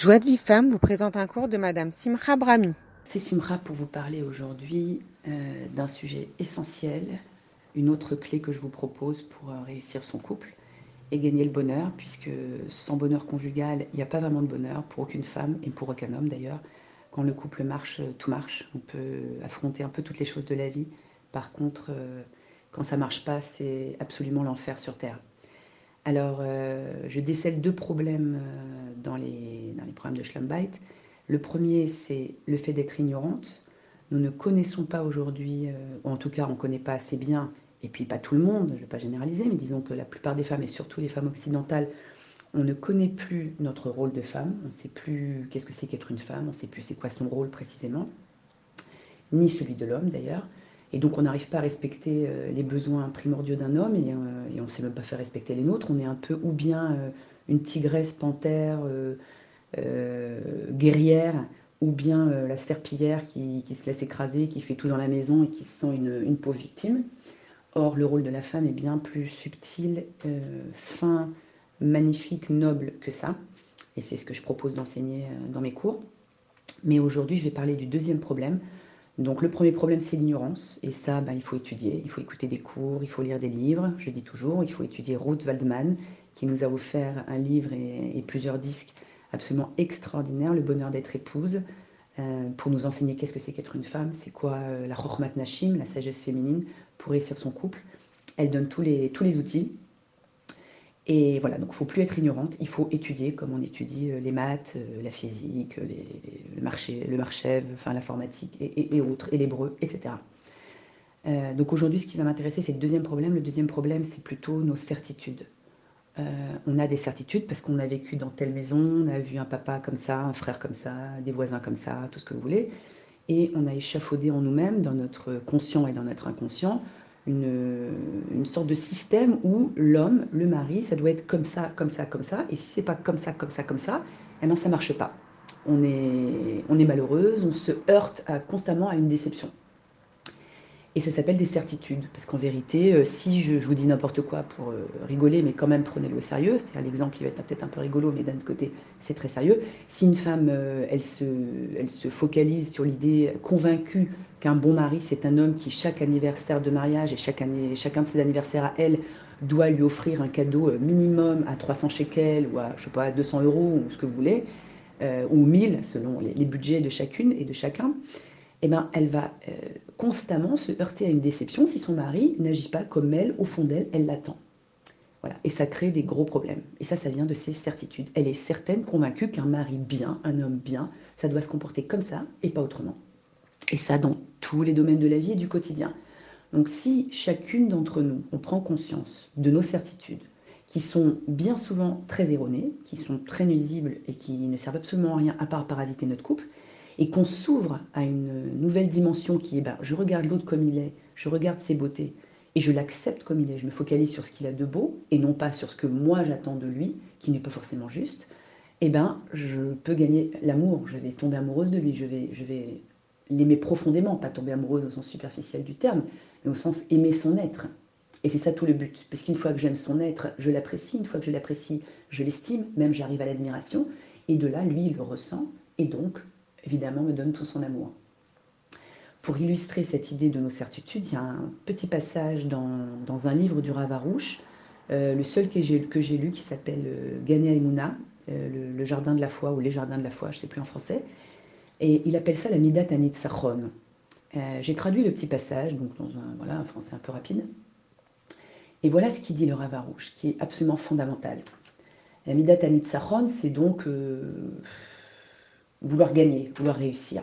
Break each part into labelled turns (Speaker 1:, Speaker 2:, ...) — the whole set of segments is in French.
Speaker 1: Joie de vie femme vous présente un cours de Madame Simra Brahmi.
Speaker 2: C'est Simra pour vous parler aujourd'hui euh, d'un sujet essentiel, une autre clé que je vous propose pour euh, réussir son couple et gagner le bonheur, puisque sans bonheur conjugal, il n'y a pas vraiment de bonheur pour aucune femme et pour aucun homme d'ailleurs. Quand le couple marche, tout marche. On peut affronter un peu toutes les choses de la vie. Par contre, euh, quand ça marche pas, c'est absolument l'enfer sur Terre. Alors, euh, je décèle deux problèmes euh, dans, les, problèmes de Schlambite. Le premier, c'est le fait d'être ignorante. Nous ne connaissons pas aujourd'hui, euh, ou en tout cas, on ne connaît pas assez bien, et puis pas tout le monde, je ne vais pas généraliser, mais disons que la plupart des femmes, et surtout les femmes occidentales, on ne connaît plus notre rôle de femme, on ne sait plus qu'est-ce que c'est qu'être une femme, on ne sait plus c'est quoi son rôle précisément, ni celui de l'homme d'ailleurs. Et donc on n'arrive pas à respecter euh, les besoins primordiaux d'un homme et, euh, on ne sait même pas faire respecter les nôtres. On est un peu ou bien une tigresse panthère guerrière ou bien la serpillière qui, se laisse écraser, qui fait tout dans la maison et qui se sent une, pauvre victime. Or le rôle de la femme est bien plus subtil, fin, magnifique, noble que ça. Et c'est ce que je propose d'enseigner dans mes cours. Mais aujourd'hui je vais parler du deuxième problème, donc le premier problème, c'est l'ignorance. Et ça, ben, il faut étudier, il faut écouter des cours, il faut lire des livres. Je dis toujours, il faut étudier Ruth Waldman, qui nous a offert un livre et, plusieurs disques absolument extraordinaires, Le bonheur d'être épouse, euh, pour nous enseigner qu'est-ce que c'est qu'être une femme, c'est quoi euh, la Chokhmat Nashim, la sagesse féminine, pour réussir son couple. Elle donne tous les, tous les outils. Et voilà, donc il ne faut plus être ignorante, il faut étudier comme on étudie euh, les maths, la physique, le marché, le marché, enfin l'informatique et, autres, et l'hébreu, etc. Donc aujourd'hui, ce qui va m'intéresser, c'est le deuxième problème. Le deuxième problème, c'est plutôt nos certitudes. On a des certitudes parce qu'on a vécu dans telle maison, on a vu un papa comme ça, un frère comme ça, des voisins comme ça, tout ce que vous voulez. Et on a échafaudé en nous-mêmes, dans notre conscient et dans notre inconscient, une, sorte de système où l'homme, le mari, ça doit être comme ça, comme ça, comme ça. Et si c'est pas comme ça, comme ça, comme ça, eh ben ça marche pas. On est, on est malheureuse, on se heurte constamment à une déception. Et ça s'appelle des certitudes. Parce qu'en vérité, euh, si je, vous dis n'importe quoi pour euh, rigoler, mais quand même prenez-le au sérieux, c'est-à-dire l'exemple il va être peut-être un peu rigolo, mais d'un autre côté, c'est très sérieux. Si une femme, euh, elle, se, focalise sur l'idée convaincue qu'un bon mari, c'est un homme qui, chaque anniversaire de mariage et chaque année, chacun de ses anniversaires à elle, doit lui offrir un cadeau minimum à 300 shekels ou à, je sais pas, 200 euros ou ce que vous voulez, ou 1000 selon les budgets de chacune et de chacun, eh ben, elle va euh, constamment se heurter à une déception si son mari n'agit pas comme elle, au fond d'elle, elle l'attend. Voilà. Et ça crée des gros problèmes. Et ça, ça vient de ses certitudes. Elle est certaine, convaincue qu'un mari bien, un homme bien, ça doit se comporter comme ça et pas autrement. Et ça dans tous les domaines de la vie et du quotidien. Donc si chacune d'entre nous, on prend conscience de nos certitudes, qui sont bien souvent très erronées, qui sont très nuisibles et qui ne servent absolument à rien à part parasiter notre couple, et qu'on s'ouvre à une nouvelle dimension qui est bah, je regarde l'autre comme il est, je regarde ses beautés et je l'accepte comme il est, je me focalise sur ce qu'il a de beau et non pas sur ce que moi j'attends de lui, qui n'est pas forcément juste, eh ben je peux gagner l'amour, je vais tomber amoureuse de lui, je vais, je vais l'aimer profondément, pas tomber amoureuse au sens superficiel du terme, mais au sens aimer son être. Et c'est ça tout le but. Parce qu'une fois que j'aime son être, je l'apprécie. Une fois que je l'apprécie, je l'estime. Même j'arrive à l'admiration. Et de là, lui, il le ressent. Et donc, évidemment, me donne tout son amour. Pour illustrer cette idée de nos certitudes, il y a un petit passage dans, un livre du Ravarouche, euh, le seul que j'ai lu, qui s'appelle euh, Gane euh, le, jardin de la foi, ou les jardins de la foi, je ne sais plus en français, et il appelle ça la Midat Anitzachon. Euh, j'ai traduit le petit passage, donc dans un, voilà, français un peu rapide. Et voilà ce qu'il dit le Ravarouche, qui est absolument fondamental. La Midat Anitzachon, c'est donc vouloir gagner, vouloir réussir.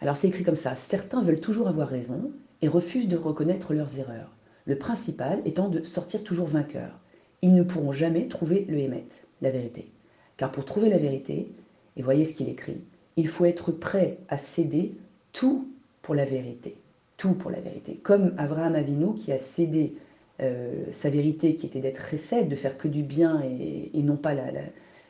Speaker 2: Alors c'est écrit comme ça, certains veulent toujours avoir raison et refusent de reconnaître leurs erreurs, le principal étant de sortir toujours vainqueur. Ils ne pourront jamais trouver le Hémet, la vérité. Car pour trouver la vérité, et voyez ce qu'il écrit, il faut être prêt à céder tout pour la vérité. Tout pour la vérité. Comme Abraham Avinu qui a cédé euh, sa vérité qui était d'être récède, de faire que du bien et, non pas la,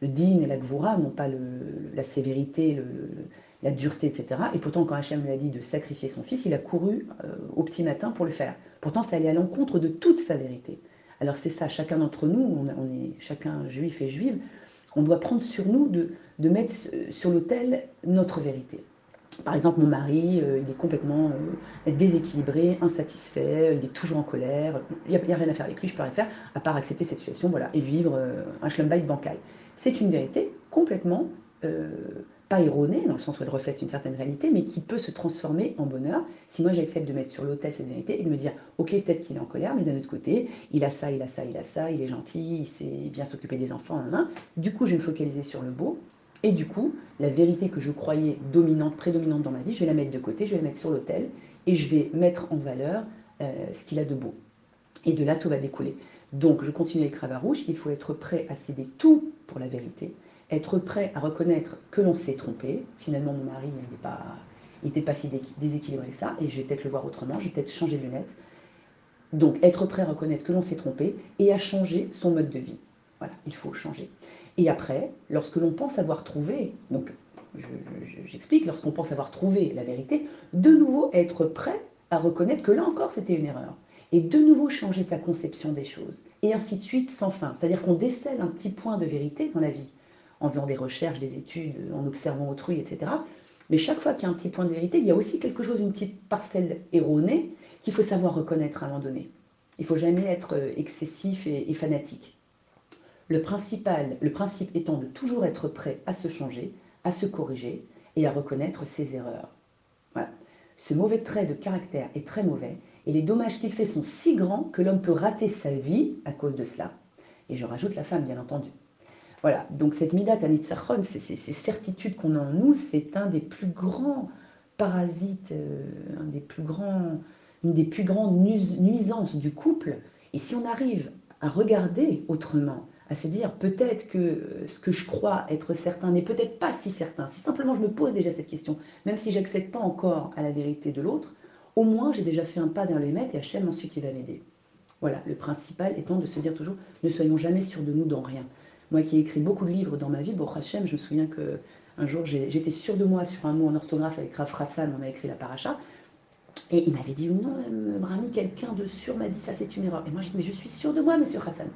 Speaker 2: le din et la gvura, non pas la sévérité, la dureté, etc. Et pourtant, quand Hachem lui a dit de sacrifier son fils, il a couru euh, au petit matin pour le faire. Pourtant, ça allait à l'encontre de toute sa vérité. Alors c'est ça, chacun d'entre nous, on, est chacun juif et juive, On doit prendre sur nous de, mettre sur l'autel notre vérité. Par exemple, mon mari, euh, il est complètement euh, déséquilibré, insatisfait, il est toujours en colère, il n'y a, rien à faire avec lui, je peux rien faire, à part accepter cette situation voilà, et vivre euh, un schlumbite bancal. C'est une vérité complètement pas erronée, dans le sens où elle reflète une certaine réalité, mais qui peut se transformer en bonheur si moi j'accepte de mettre sur l'autel cette vérité et de me dire, ok, peut-être qu'il est en colère, mais d'un autre côté, il a ça, il a ça, il a ça, il est gentil, il sait bien s'occuper des enfants, du coup je vais me focaliser sur le beau, et du coup, la vérité que je croyais dominante, prédominante dans ma vie, je vais la mettre de côté, je vais la mettre sur l'autel et je vais mettre en valeur euh, ce qu'il a de beau. Et de là, tout va découler. Donc, je continue avec Ravarouche, il faut être prêt à céder tout pour la vérité, être prêt à reconnaître que l'on s'est trompé. Finalement, mon mari n'était pas, si déséquilibré que ça, et je vais peut-être le voir autrement, je vais peut-être changer de lunettes. Donc, être prêt à reconnaître que l'on s'est trompé et à changer son mode de vie. Voilà, il faut changer. Et après, lorsque l'on pense avoir trouvé, donc j'explique, lorsqu'on pense avoir trouvé la vérité, de nouveau être prêt à reconnaître que là encore c'était une erreur. Et de nouveau changer sa conception des choses. Et ainsi de suite sans fin. C'est-à-dire qu'on décèle un petit point de vérité dans la vie, en faisant des recherches, des études, en observant autrui, etc. Mais chaque fois qu'il y a un petit point de vérité, il y a aussi quelque chose, une petite parcelle erronée qu'il faut savoir reconnaître à un moment donné. Il ne faut jamais être excessif et fanatique. Le, principal, le principe étant de toujours être prêt à se changer, à se corriger et à reconnaître ses erreurs. Voilà. Ce mauvais trait de caractère est très mauvais et les dommages qu'il fait sont si grands que l'homme peut rater sa vie à cause de cela. Et je rajoute la femme, bien entendu. Voilà, donc cette midat anitzachon, ces, certitudes qu'on a en nous, c'est un des plus grands parasites, euh, un des plus grands, une des plus grandes nuisances du couple. Et si on arrive à regarder autrement, à se dire peut-être que euh, ce que je crois être certain n'est peut-être pas si certain. Si simplement je me pose déjà cette question, même si j'accède pas encore à la vérité de l'autre, au moins j'ai déjà fait un pas vers les maîtres et Hachem ensuite il va m'aider. Voilà, le principal étant de se dire toujours ne soyons jamais sûrs de nous dans rien. Moi qui ai écrit beaucoup de livres dans ma vie, bon Hachem, je me souviens que un jour j'étais sûre de moi sur un mot en orthographe avec Rav Hassan, on a écrit la paracha. Et il m'avait dit, non, Brahmi, quelqu'un de sûr m'a dit ça, c'est une erreur. Et moi, je dis, mais je suis sûre de moi, monsieur Hassan.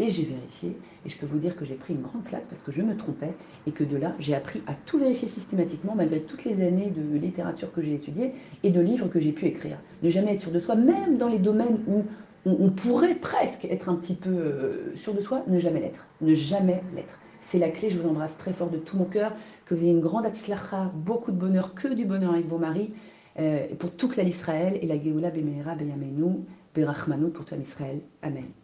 Speaker 2: Et j'ai vérifié, et je peux vous dire que j'ai pris une grande claque parce que je me trompais, et que de là, j'ai appris à tout vérifier systématiquement, malgré toutes les années de littérature que j'ai étudiée et de livres que j'ai pu écrire. Ne jamais être sûr de soi, même dans les domaines où on, pourrait presque être un petit peu euh, sûr de soi, ne jamais l'être. Ne jamais l'être. C'est la clé, je vous embrasse très fort de tout mon cœur, que vous ayez une grande atzlacha, beaucoup de bonheur, que du bonheur avec vos maris, euh, pour tout clan Israël, et la Geoula Bemeira Beyamenu, Berachmanu pour tout Israël. Amen.